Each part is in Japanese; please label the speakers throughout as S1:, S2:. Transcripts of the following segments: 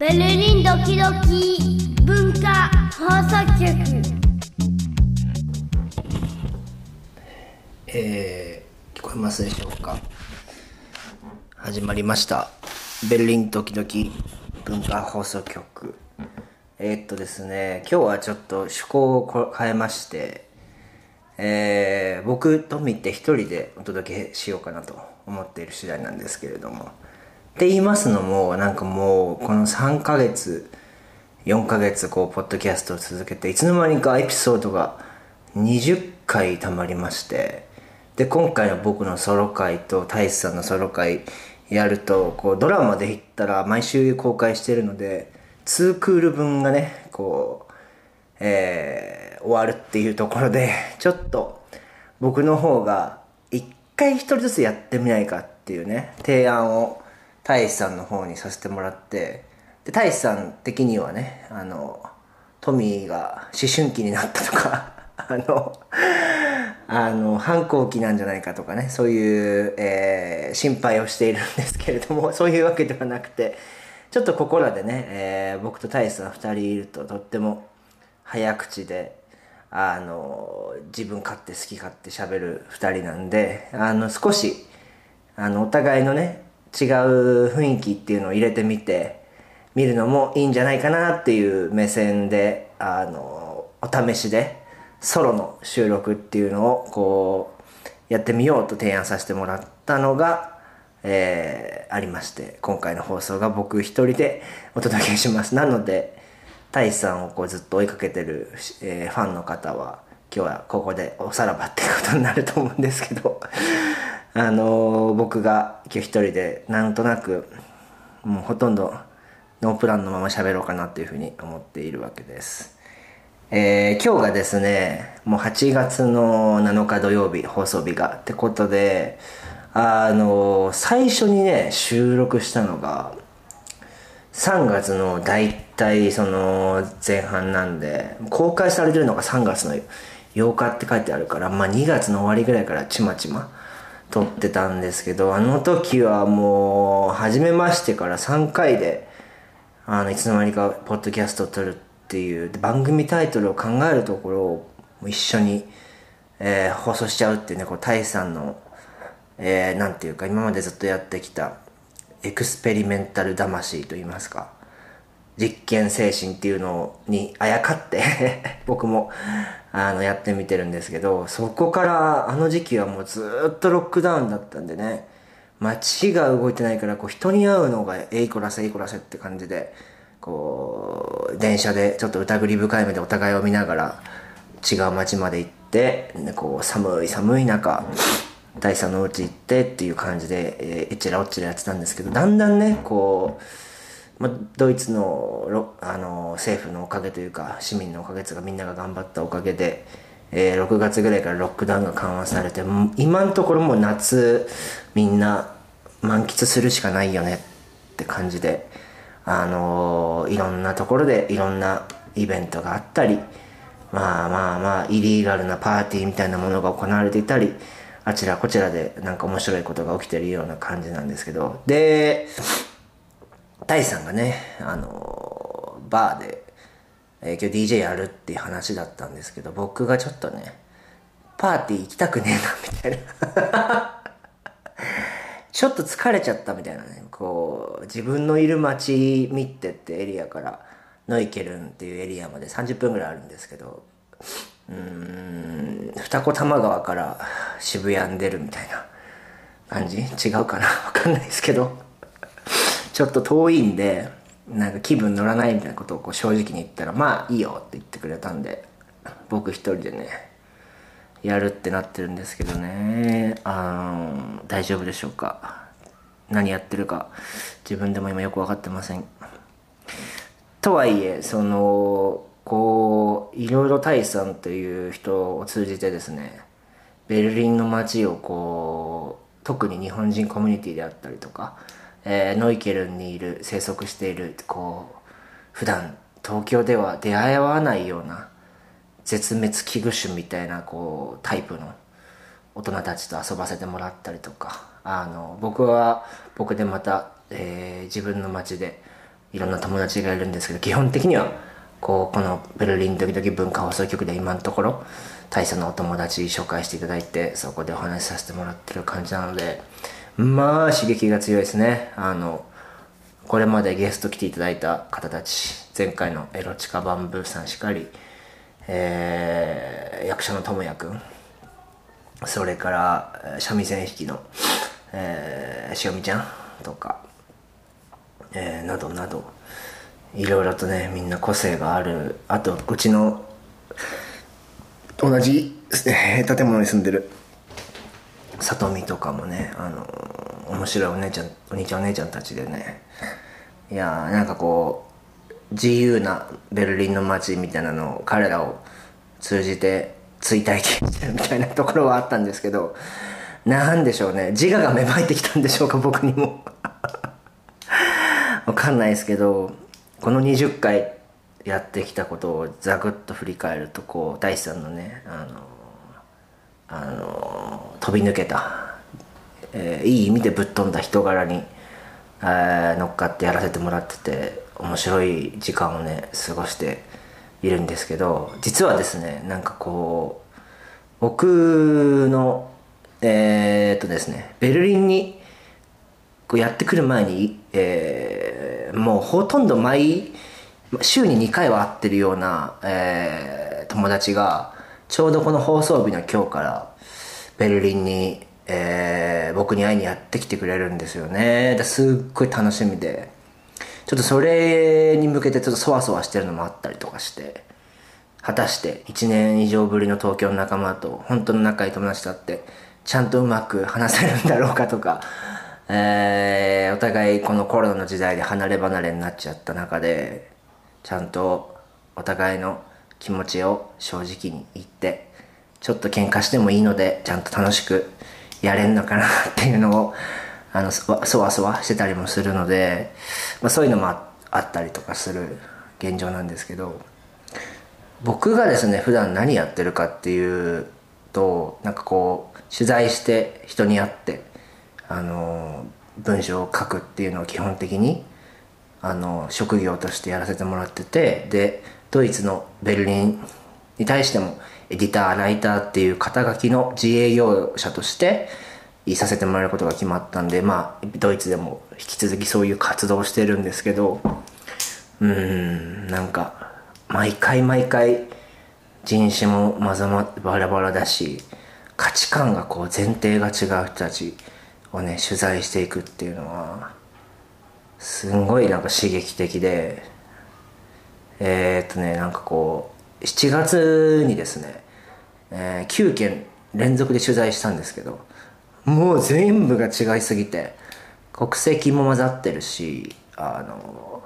S1: ベルリンドキドキ文化放送局。
S2: えー、聞こえますでしょうか？始まりました。ベルリンドキドキ文化放送局。えー、っとですね今日はちょっと趣向を変えましてえー、僕とみて一人でお届けしようかなと思っている次第なんですけれどもって言いますのもなんかもうこの3ヶ月4ヶ月こうポッドキャストを続けていつの間にかエピソードが20回たまりましてで今回の僕のソロ回と大志さんのソロ回やるとこうドラマで言ったら毎週公開してるので2クール分がねこうえー、終わるっていうところでちょっと僕の方が一回一人ずつやってみないかっていうね提案を大志さんの方にさせてもらってで大志さん的にはねあのトミーが思春期になったとか あのあの反抗期なんじゃないかとかねそういう、えー、心配をしているんですけれども そういうわけではなくてちょっとここらでね、えー、僕と大志さん2人いるととっても早口であの自分勝手好き勝手喋る2人なんであの少しあのお互いのね違う雰囲気っていうのを入れてみて見るのもいいんじゃないかなっていう目線であのお試しでソロの収録っていうのをこうやってみようと提案させてもらったのが、えー、ありまして今回の放送が僕一人でお届けします。なので大志さんをこうずっと追いかけてる、えー、ファンの方は今日はここでおさらばっていうことになると思うんですけど。あのー、僕が今日一人でなんとなくもうほとんどノープランのまま喋ろうかなというふうに思っているわけです。えー、今日がですね、もう8月の7日土曜日、放送日が。ってことで、あのー、最初にね、収録したのが、3月の大体その前半なんで公開されてるのが3月の8日って書いてあるからまあ2月の終わりぐらいからちまちま撮ってたんですけどあの時はもう初めましてから3回であのいつの間にかポッドキャストを撮るっていう番組タイトルを考えるところを一緒に、えー、放送しちゃうっていうねこうタイさんの、えー、ていうか今までずっとやってきたエクスペリメンタル魂と言いますか実験精神っていうのにあやかって 僕もあのやってみてるんですけどそこからあの時期はもうずっとロックダウンだったんでね街が動いてないからこう人に会うのがえいこらせえいこらせって感じでこう電車でちょっと疑り深い目でお互いを見ながら違う街まで行ってこう寒い寒い中第三のうち行ってっていう感じで、えー、えちらおっちらやってたんですけどだんだんねこう、ま、ドイツのあの政府のおかげというか市民のおかげというかみんなが頑張ったおかげで、えー、6月ぐらいからロックダウンが緩和されて今のところもう夏みんな満喫するしかないよねって感じであのー、いろんなところでいろんなイベントがあったりまあまあまあイリーガルなパーティーみたいなものが行われていたりあちらこちらでなんか面白いことが起きてるような感じなんですけど、で、タイさんがね、あの、バーで、えー、今日 DJ やるっていう話だったんですけど、僕がちょっとね、パーティー行きたくねえな、みたいな。ちょっと疲れちゃったみたいなね、こう、自分のいる街ミッテってエリアから、ノイケルンっていうエリアまで30分ぐらいあるんですけど、うん二子玉川から渋谷に出るみたいな感じ？違うかな？わかんないですけど。ちょっと遠いんでなんか気分乗らないみたいなことをこう正直に言ったらまあいいよって言ってくれたんで僕一人でねやるってなってるんですけどね。あの大丈夫でしょうか？何やってるか？自分でも今よく分かってません。とはいえそのこういろいろタイさんという人を通じてですねベルリンの街をこう特に日本人コミュニティであったりとか、えー、ノイケルンにいる生息しているこう普段東京では出会わないような絶滅危惧種みたいなこうタイプの大人たちと遊ばせてもらったりとか。あの僕は僕でまた、えー、自分の街でいろんな友達がいるんですけど基本的にはこうこのベルリン時々文化放送局で今のところ大佐のお友達紹介していただいてそこでお話しさせてもらってる感じなのでまあ刺激が強いですね。あのこれまでゲスト来ていただいた方たち前回のエロチカバンブーさんしかり、えー、役者の智也くんそれから三味線弾きの、えー、塩見ちゃんとか、えー、などなどいろいろとねみんな個性がある。あとうちの同じ、えー、建物に住んでる里見とかもねあの面白いお姉ちゃんお兄ちゃんお姉ちゃんたちでね。いやーなんかこう自由なベルリンの街みたいなのを彼らを通じて追体験してるみたいなところはあったんですけどなんでしょうね。自我が芽生えてきたんでしょうか僕にも。わかんないですけどこの20回やってきたことをザクッと振り返るとこう大志さんのねあのあの飛び抜けた、えー、いい意味でぶっ飛んだ人柄に、えー、乗っかってやらせてもらってて面白い時間をね過ごしているんですけど実はですねなんかこう僕のえー、っとですねベルリンにこうやってくる前に、えー、もうほとんど毎週に2回は会ってるような、えー、友達がちょうどこの放送日の今日からベルリンに、えー、僕に会いにやってきてくれるんですよね。すっごい楽しみで。ちょっとそれに向けてちょっとそわそわしてるのもあったりとかして。果たして1年以上ぶりの東京の仲間と本当の仲いい友達と会ってちゃんとうまく話せるんだろうかとか、えー、お互いこのコロナの時代で離れ離れになっちゃった中でちゃんとお互いの気持ちを正直に言ってちょっと喧嘩してもいいのでちゃんと楽しくやれんのかなっていうのを あのそわそわしてたりもするので、まあ、そういうのもあったりとかする現状なんですけど僕がですね普段何やってるかっていうとなんかこう取材して人に会ってあの文章を書くっていうのを基本的にあの職業としてやらせてもらっててでドイツのベルリンに対してもエディターライターっていう肩書きの自営業者としていさせてもらえることが決まったんでまあドイツでも引き続きそういう活動をしてるんですけどうんなんか毎回毎回人種もまざまバラバラだし価値観がこう前提が違う人たちをね取材していくっていうのはすんごいなんか刺激的でえー、っとねなんかこう7月にですね、えー、9件連続で取材したんですけどもう全部が違いすぎて国籍も混ざってるしあの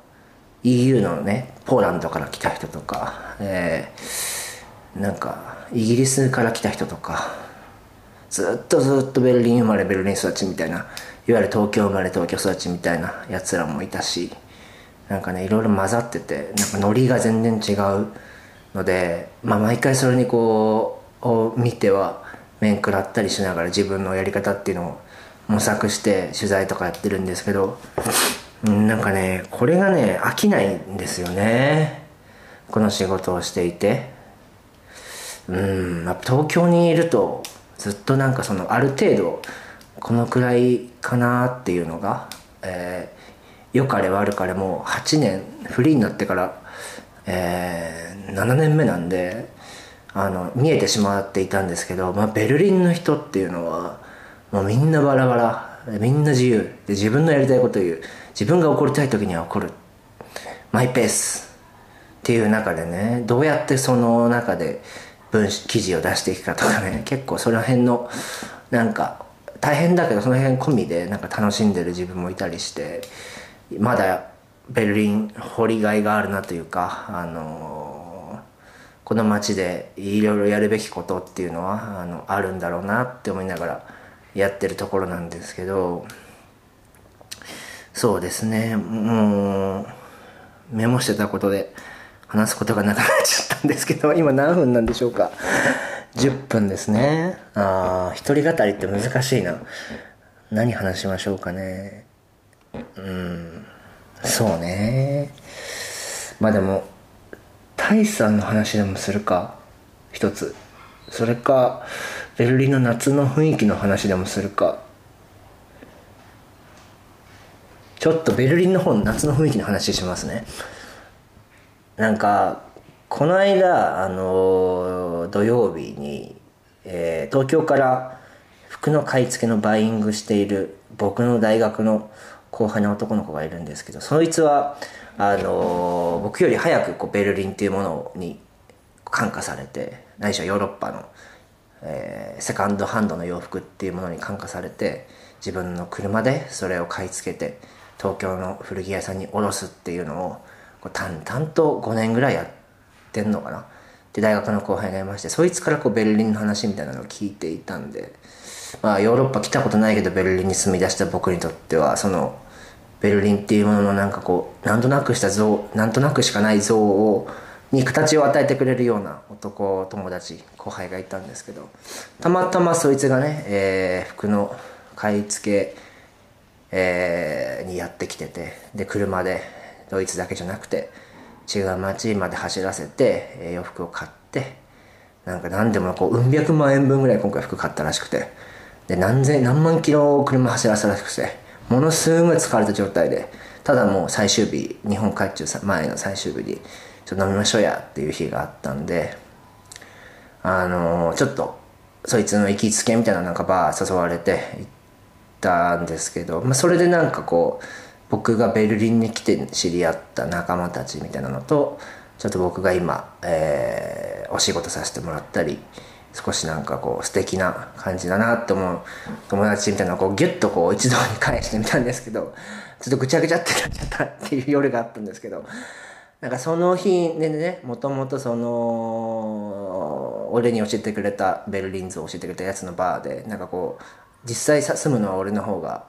S2: EU のねポーランドから来た人とか、えー、なんかイギリスから来た人とかずっとずっとベルリン生まれベルリン育ちみたいないわゆる東京生まれ東京育ちみたいなやつらもいたしなんかねいろいろ混ざっててなんかノリが全然違うので、まあ、毎回それにこうを見ては面食らったりしながら自分のやり方っていうのを模索して取材とかやってるんですけどなんかねこれがね飽きないんですよね。この仕事をしていて。うんやっぱ東京にいるとずっとなんかそのある程度このくらいかなっていうのが、え、良かれ悪かれもう8年フリーになってから、えー、7年目なんであの見えてしまっていたんですけど、まあ、ベルリンの人っていうのはもうみんなバラバラみんな自由で自分のやりたいことを言う自分が怒りたい時には怒るマイペースっていう中でねどうやってその中で文記事を出していくかとかね結構その辺のなんか大変だけどその辺込みでなんか楽しんでる自分もいたりしてまだベルリン掘りがいがあるなというかあのこの街でいろいろやるべきことっていうのはあのあるんだろうなって思いながらやってるところなんですけどそうですね。もうメモしてたことで話すことがなくなっちゃったんですけど今何分なんでしょうか。10分ですね。ああ一人語りって難しいな。何話しましょうかね。うん。そうね。まあでもタイさんの話でもするか？一つ。それかベルリンの夏の雰囲気の話でもするか。ちょっとベルリンの方の夏の雰囲気の話しますね。なんかこの間あの土曜日に、えー東京から服の買い付けのバイイングしている僕の大学の後輩の男の子がいるんですけどそいつはあの僕より早くこうベルリンっていうものに感化されてないしはヨーロッパの、えーセカンドハンドの洋服っていうものに感化されて自分の車でそれを買い付けて東京の古着屋さんに卸すっていうのをこう淡々と5年ぐらいやってんのかな。で大学の後輩がいましてそいつからこうベルリンの話みたいなのを聞いていたんでまあヨーロッパ来たことないけどベルリンに住み出した僕にとってはそのベルリンっていうもののなんかこうなんとなくした像なんとなくしかない像をに形を与えてくれるような男友達後輩がいたんですけどたまたまそいつがね、えー服の買い付け、えーにやってきててで車でドイツだけじゃなくて違う街まで走らせて、えー洋服を買ってなんか何でもこううん百万円分ぐらい今回服買ったらしくてで何千何万キロ車走らせたらしくてものすごい疲れた状態でただもう最終日日本帰っちゃう前の最終日にちょっと飲みましょうやっていう日があったんであのーちょっとそいつの行きつけみたいななんかバー誘われて行ったんですけど、まあ、それでなんかこう僕がベルリンに来て知り合った仲間たちみたいなのとちょっと僕が今、えーお仕事させてもらったり少しなんかこう素敵な感じだなって思う友達みたいなのをこうギュッとこう一堂に返してみたんですけどちょっとぐちゃぐちゃってなっちゃったっていう夜があったんですけどなんかその日でねもともとその俺に教えてくれたベルリンズを教えてくれたやつのバーでなんかこう実際住むのは俺の方が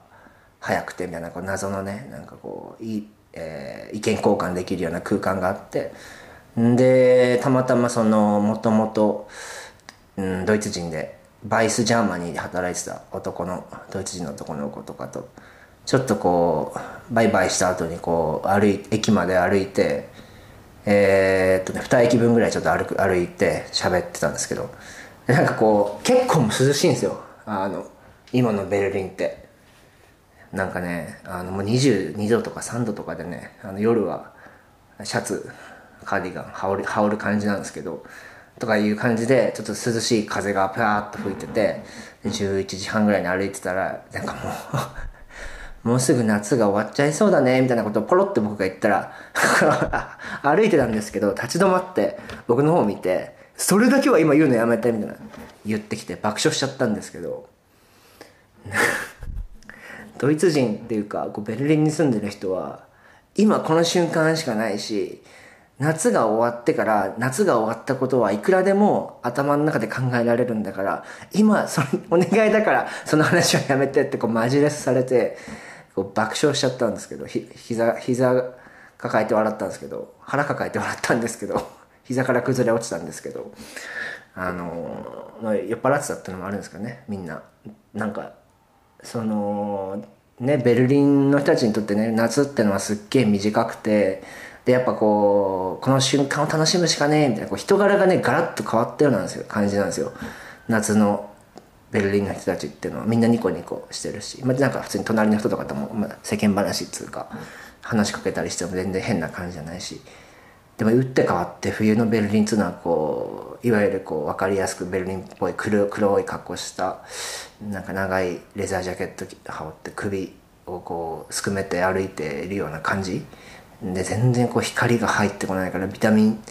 S2: 早くてみたいなこう謎のねなんかこういい、えー意見交換できるような空間があってんでたまたまそのもともとうんドイツ人で Vice Germany で働いてた男のドイツ人の男の子とかとちょっとこうバイバイした後にこう歩い駅まで歩いてえーっとね2駅分ぐらいちょっと歩く歩いて喋ってたんですけどなんかこう結構涼しいんですよ。あの今のベルリンって。なんかねあのもう22度とか3度とかでねあの夜はシャツカーディガン羽織羽織る感じなんですけどとかいう感じでちょっと涼しい風がパーッと吹いてて11時半ぐらいに歩いてたらなんかもう もうすぐ夏が終わっちゃいそうだねみたいなことをポロって僕が言ったら 歩いてたんですけど立ち止まって僕の方を見てそれだけは今言うのやめてみたいな言ってきて爆笑しちゃったんですけど ドイツ人っていうかこうベルリンに住んでる人は今この瞬間しかないし夏が終わってから夏が終わったことはいくらでも頭の中で考えられるんだから今それお願いだからその話はやめてってこうマジレスされてこう爆笑しちゃったんですけどひ膝膝抱えて笑ったんですけど腹抱えて笑ったんですけど 膝から崩れ落ちたんですけどあのまあ酔っ払ってたってのもあるんですかねみんな。なんかそのねベルリンの人たちにとってね夏ってのはすっげえ短くてでやっぱこうこの瞬間を楽しむしかねえみたいなこう人柄がねガラッと変わったようなんですよ。感じなんですよ。夏のベルリンの人たちっていうのは。みんなニコニコしてるし、まあ、なんか普通に隣の人とかとも、まあ、世間話っつうか話しかけたりしても全然変な感じじゃないし。でも打って変わって冬のベルリンっていうのはこういわゆるこう分かりやすくベルリンっぽい黒黒い格好したなんか長いレザージャケット羽織って首をこうすくめて歩いているような感じで全然こう光が入ってこないからビタミン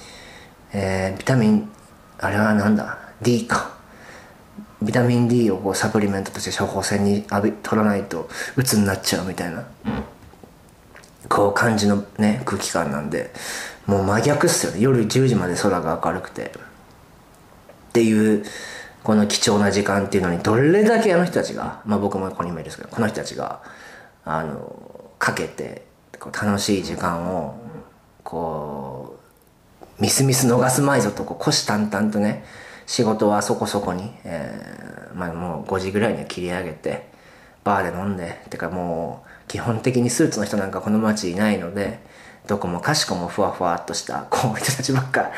S2: えービタミンあれはなんだ？D か。ビタミン D をこうサプリメントとして処方箋に浴び取らないと鬱になっちゃうみたいな。こう感じのね空気感なんでもう真逆っすよね。夜10時まで空が明るくて。っていうこの貴重な時間っていうのにどれだけあの人たちがまあ僕もここにもいるんですけどこの人たちがあのかけてこう楽しい時間をこうミスミス逃すまいぞとこう虎視眈々とね仕事はそこそこに、えーまあ、もう5時ぐらいには切り上げてバーで飲んでてかもう基本的にスーツの人なんかこの街いないのでどこもかしこもふわふわっとした こういう人たちばっか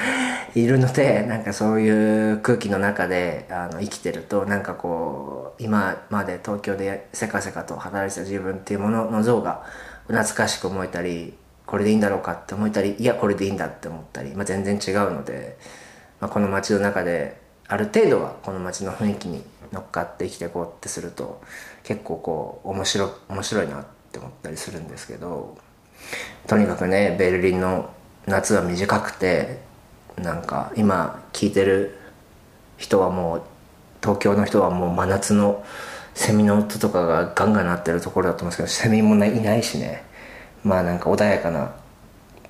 S2: いるのでなんかそういう空気の中であの生きてるとなんかこう今まで東京でせかせかと働いてた自分っていうものの像が懐かしく思えたりこれでいいんだろうかって思えたりいやこれでいいんだって思ったり、まあ、全然違うので、まあ、この街の中である程度はこの街の雰囲気に乗っかって生きていこうってすると結構こう面白面白いなって思ったりするんですけど。とにかくねベルリンの夏は短くてなんか今聞いてる人はもう東京の人はもう真夏のセミの音とかがガンガン鳴ってるところだと思うんですけどセミも、ね、いないしね。まあなんか穏やかな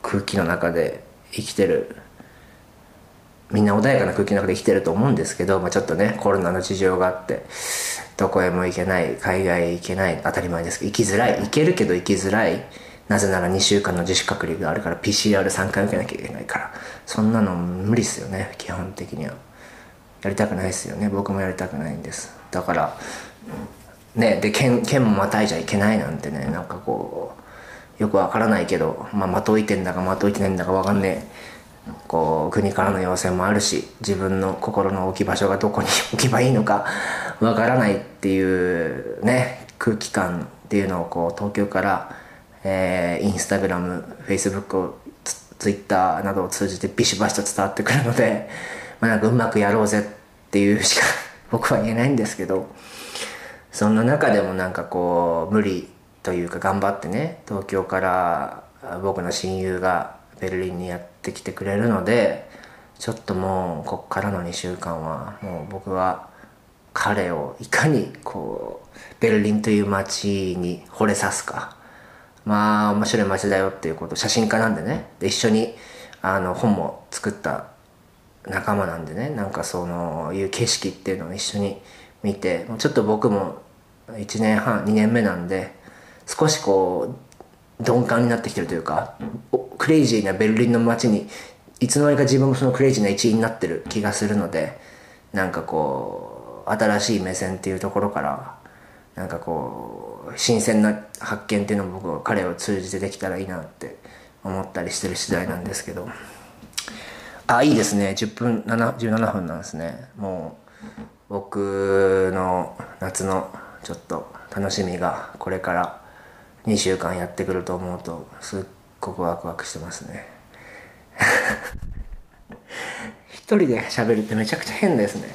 S2: 空気の中で生きてる。みんな穏やかな空気の中で生きてると思うんですけど、まあ、ちょっとねコロナの事情があってどこへも行けない海外行けない当たり前ですけど行きづらい行けるけど行きづらい。なぜなら2週間の自主隔離があるから PCR3 回受けなきゃいけないから。そんなの無理っすよね基本的には。やりたくないですよね。僕もやりたくないんです。だからねで県県もまたいじゃいけないなんてねなんかこうよくわからないけど、まあ、まといてんだかまといてないんだかわかんねえこう国からの要請もあるし自分の心の置き場所がどこに置けばいいのかわからないっていうね空気感っていうのをこう東京からえー、インスタグラム、フェイスブックツイッターなどを通じてビシバシと伝わってくるので、まあ、なんかうまくやろうぜっていうしか僕は言えないんですけど、そんな中でもなんかこう、無理というか頑張ってね、東京から僕の親友がベルリンにやってきてくれるので、ちょっともうこっからの2週間はもう僕は彼をいかにこうベルリンという街に惚れさすか。まあ面白い街だよっていうこと写真家なんでね。で一緒にあの本も作った仲間なんでね。なんかそのいう景色っていうのを一緒に見てちょっと僕も1年半2年目なんで少しこう鈍感になってきてるというかクレイジーなベルリンの街にいつの間にか自分もそのクレイジーな一員になってる気がするのでなんかこう新しい目線っていうところからなんかこう新鮮な発見っていうのも僕は彼を通じてできたらいいなって思ったりしてる次第なんですけど。あいいですね。10分7 17分なんですね。もう僕の夏のちょっと楽しみがこれから2週間やってくると思うとすっごくワクワクしてますね。一人で喋るってめちゃくちゃ変ですね。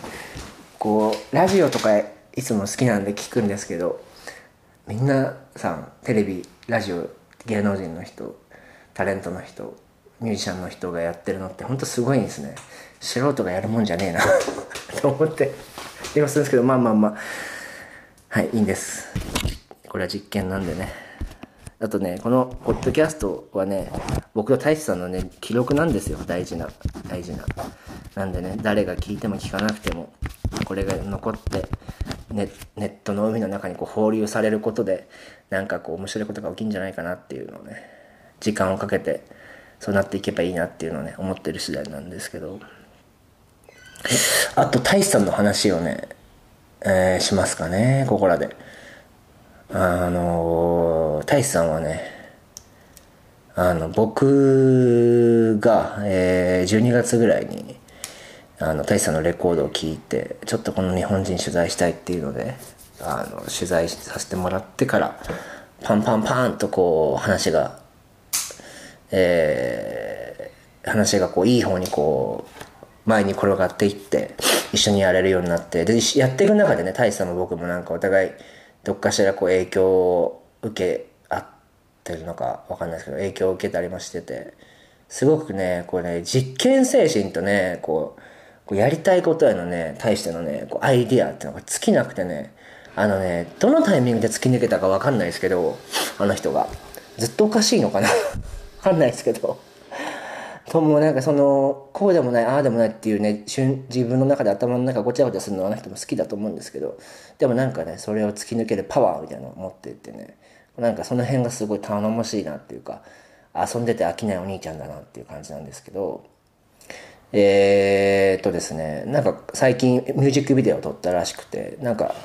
S2: こうラジオとかいつも好きなんで聞くんですけどみんなさんテレビラジオ芸能人の人タレントの人ミュージシャンの人がやってるのってほんとすごいんですね。素人がやるもんじゃねえな と思って言いますんですけどまあまあまあ。はいいいんです。これは実験なんでね。あとねこのポッドキャストはね僕と太一さんのね記録なんですよ。大事な大事な。なんでね誰が聞いても聞かなくてもこれが残ってネネットの海の中にこう放流されることでなんかこう面白いことが起きるんじゃないかなっていうのをね時間をかけてそうなっていけばいいなっていうのをね思ってる次第なんですけど。あと大志さんの話をね、えー、しますかねここらで。あの大志さんはねあの僕が、えー、12月ぐらいにあの大志さんのレコードを聴いてちょっとこの日本人取材したいっていうのであの取材させてもらってからパンパンパンとこう話がえー、話がこういい方にこう前に転がっていって一緒にやれるようになってでやっていく中でね大志さんも僕もなんかお互いどっかしらこう影響を受け合ってるのかわかんないですけど影響を受けたりもしててすごくねこうね実験精神とねこうこうやりたいことへのね、対してのね、こうアイディアっていうのが尽きなくてね、あのね、どのタイミングで突き抜けたかわかんないですけど、あの人が。ずっとおかしいのかな わかんないですけど。ともなんかその、こうでもない、ああでもないっていうね、自分の中で頭の中ごちゃごちゃするのはあの人も好きだと思うんですけど、でもなんかね、それを突き抜けるパワーみたいなのを持っていてね、なんかその辺がすごい頼もしいなっていうか、遊んでて飽きないお兄ちゃんだなっていう感じなんですけど、えー、っとですねなんか最近ミュージックビデオを撮ったらしくてなんか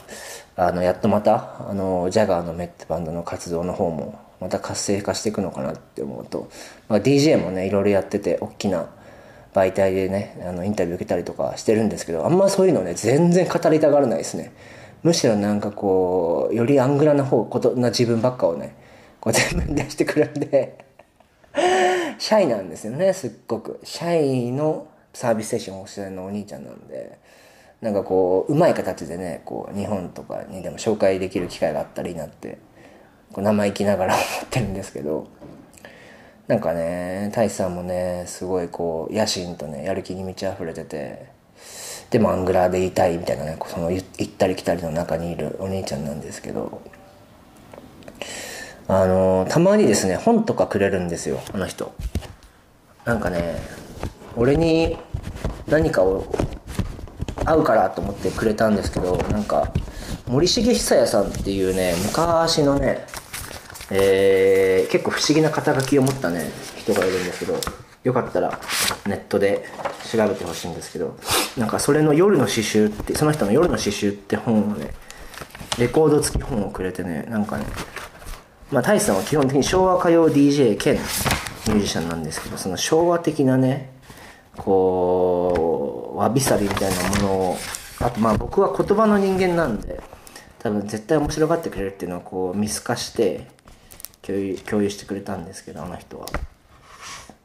S2: あのやっとまたあのジャガーのメってバンドの活動の方もまた活性化していくのかなって思うと、まあ、DJ もねいろいろやってて大きな媒体でねあのインタビュー受けたりとかしてるんですけどあんまそういうのね全然語りたがらないですね。むしろなんかこうよりアングラな方ことな自分ばっかをねこう全部出してくるんで シャイなんですよねすっごく。シャイのサービスステーションをしてるのお兄ちゃんなんでなんかこううまい形でねこう日本とかにでも紹介できる機会があったらいいなって生意気ながら思ってるんですけどなんかね大志さんもねすごいこう野心とねやる気に満ち溢れててでもアングラーでいたいみたいなねその行ったり来たりの中にいるお兄ちゃんなんですけどあのたまにですね本とかくれるんですよあの人。なんかね俺に何かを合うからと思ってくれたんですけどなんか森重久彌さんっていうね昔のねえー、結構不思議な肩書きを持ったね人がいるんですけどよかったらネットで調べてほしいんですけどなんかそれの夜の詩集ってその人の夜の詩集って本をねレコード付き本をくれてねなんかねまあ大志さんは基本的に昭和歌謡 DJ 兼ミュージシャンなんですけどその昭和的なねこうわびさびみたいなものをあとまあ僕は言葉の人間なんで多分絶対面白がってくれるっていうのをこう見透かして共有共有してくれたんですけどあの人は。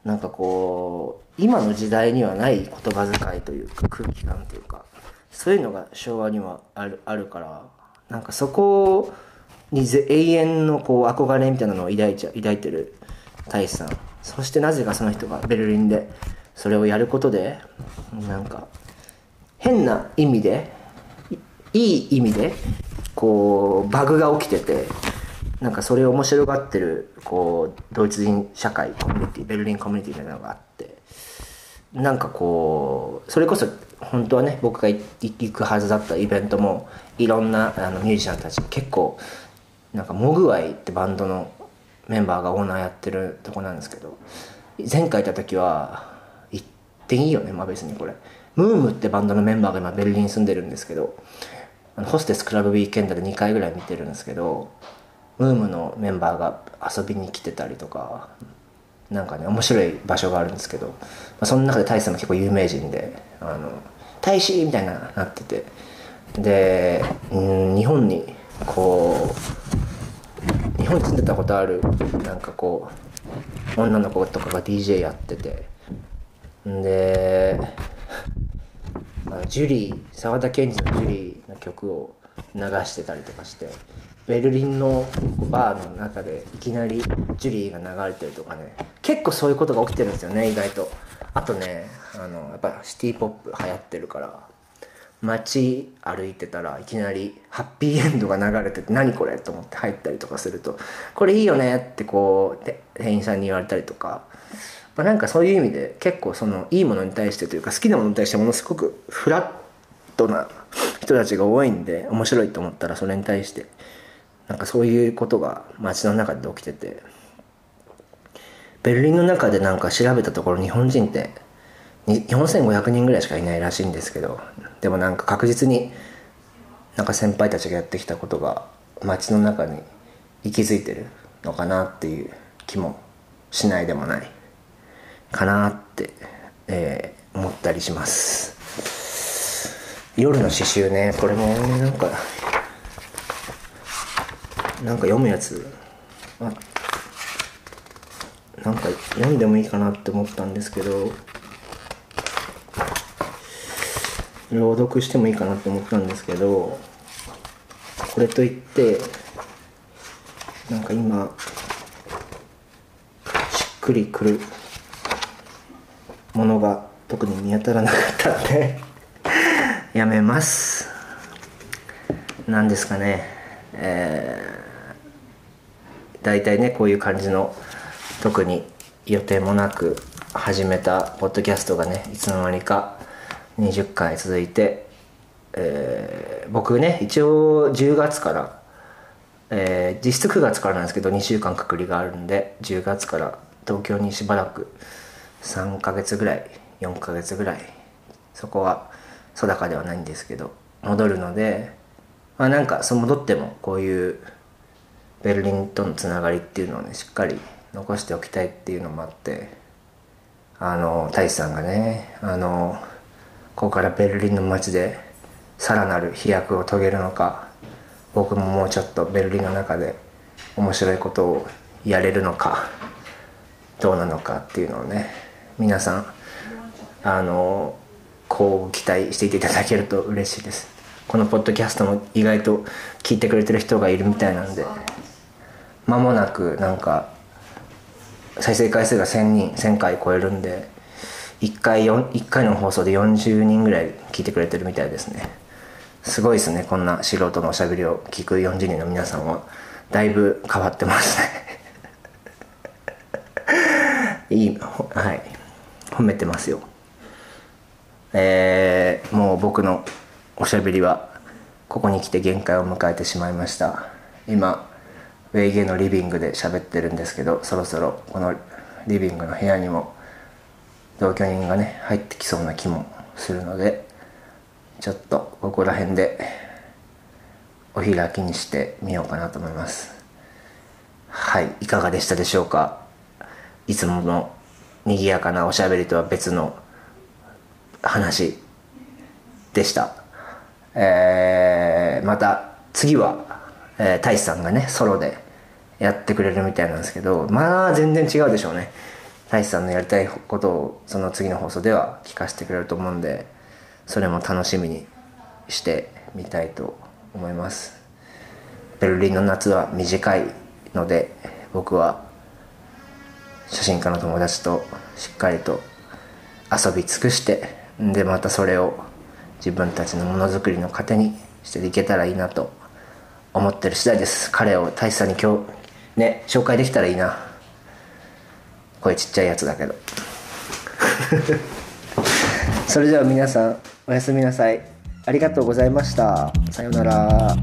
S2: なんかこう今の時代にはない言葉遣いというか空気感というかそういうのが昭和にはあるあるからなんかそこに永遠のこう憧れみたいなのを抱いちゃ抱いてる大志さん。そしてなぜかその人がベルリンでそれをやることでなんか変な意味でいい意味でこうバグが起きててなんかそれを面白がってるこうドイツ人社会コミュニティベルリンコミュニティみたいなのがあってなんかこうそれこそ本当はね僕が行くはずだったイベントもいろんなあのミュージシャンたち結構なんかモグワイってバンドのメンバーがオーナーやってるとこなんですけど前回行った時は行っていいよねまあ別にこれ。ムームってバンドのメンバーが今ベルリンに住んでるんですけどあのホステスクラブウィーケンドで2回ぐらい見てるんですけどムームのメンバーが遊びに来てたりとかなんかね面白い場所があるんですけど、まあ、その中で大志さんも結構有名人で「あの大使!」みたいななっててで、うん、日本にこう日本に住んでたことあるなんかこう女の子とかが DJ やっててであのジュリー沢田研二のジュリーの曲を流してたりとかしてベルリンのバーの中でいきなりジュリーが流れてるとかね。結構そういうことが起きてるんですよね意外と。あとねあのやっぱシティ・ポップ流行ってるから。街歩いてたらいきなりハッピーエンドが流れてて何これと思って入ったりとかすると。これいいよねってこう店員さんに言われたりとか、まあ、なんかそういう意味で結構そのいいものに対してというか好きなものに対してものすごくフラットな人たちが多いんで面白いと思ったらそれに対して。なんかそういうことが街の中で起きててベルリンの中でなんか調べたところ日本人って4500人ぐらいしかいないらしいんですけどでもなんか確実になんか先輩たちがやってきたことが街の中に息づいてるのかなっていう気もしないでもないかなって、えー、思ったりします。夜の刺繍ね。これもなんかなんか読むやつ。あなんか読んでもいいかなって思ったんですけど朗読してもいいかなって思ったんですけどこれといってなんか今しっくりくるものが特に見当たらなかったんでやめます。なんですかね。えー、大体ねこういう感じの特に予定もなく始めたポッドキャストがねいつの間にか20回続いて、えー、僕ね一応10月から、えー、実質9月からなんですけど2週間隔離があるんで10月から東京にしばらく3ヶ月ぐらい4ヶ月ぐらいそこは定かではないんですけど戻るのでまあなんかそう戻ってもこういうベルリンとのつながりっていうのをねしっかり残しておきたいっていうのもあってあの大志さんがねあのここからベルリンの街でさらなる飛躍を遂げるのか僕ももうちょっとベルリンの中で面白いことをやれるのかどうなのかっていうのをね皆さんあのこう期待していていただけると嬉しいです。このポッドキャストも意外と聞いてくれてる人がいるみたいなんで間もなくなんか再生回数が1000人1000回超えるんで1回 ,1 回の放送で40人ぐらい聞いてくれてるみたいですね。すごいですねこんな素人のおしゃべりを聞く40人の皆さんは。だいぶ変わってますね。いいはい。褒めてますよ。えー、もう僕のおしゃべりはここに来て限界を迎えてしまいました。今ウェイゲーのリビングで喋ってるんですけどそろそろこのリビングの部屋にも同居人がね入ってきそうな気もするのでちょっとここら辺でお開きにしてみようかなと思います。はいいかがでしたでしょうか？いつもの賑やかなおしゃべりとは別の話でした。えー、また次は、えー、大志さんがねソロでやってくれるみたいなんですけどまあ全然違うでしょうね。大志さんのやりたいことをその次の放送では聞かせてくれると思うんでそれも楽しみにしてみたいと思います。ベルリンの夏は短いので僕は写真家の友達としっかりと遊び尽くしてでまたそれを自分たちのものづくりの糧にしていけたらいいなと思ってる次第です。彼を大志さんに今日ね紹介できたらいいな。声ちっちゃいやつだけど。それでは皆さんおやすみなさい。ありがとうございました。さようなら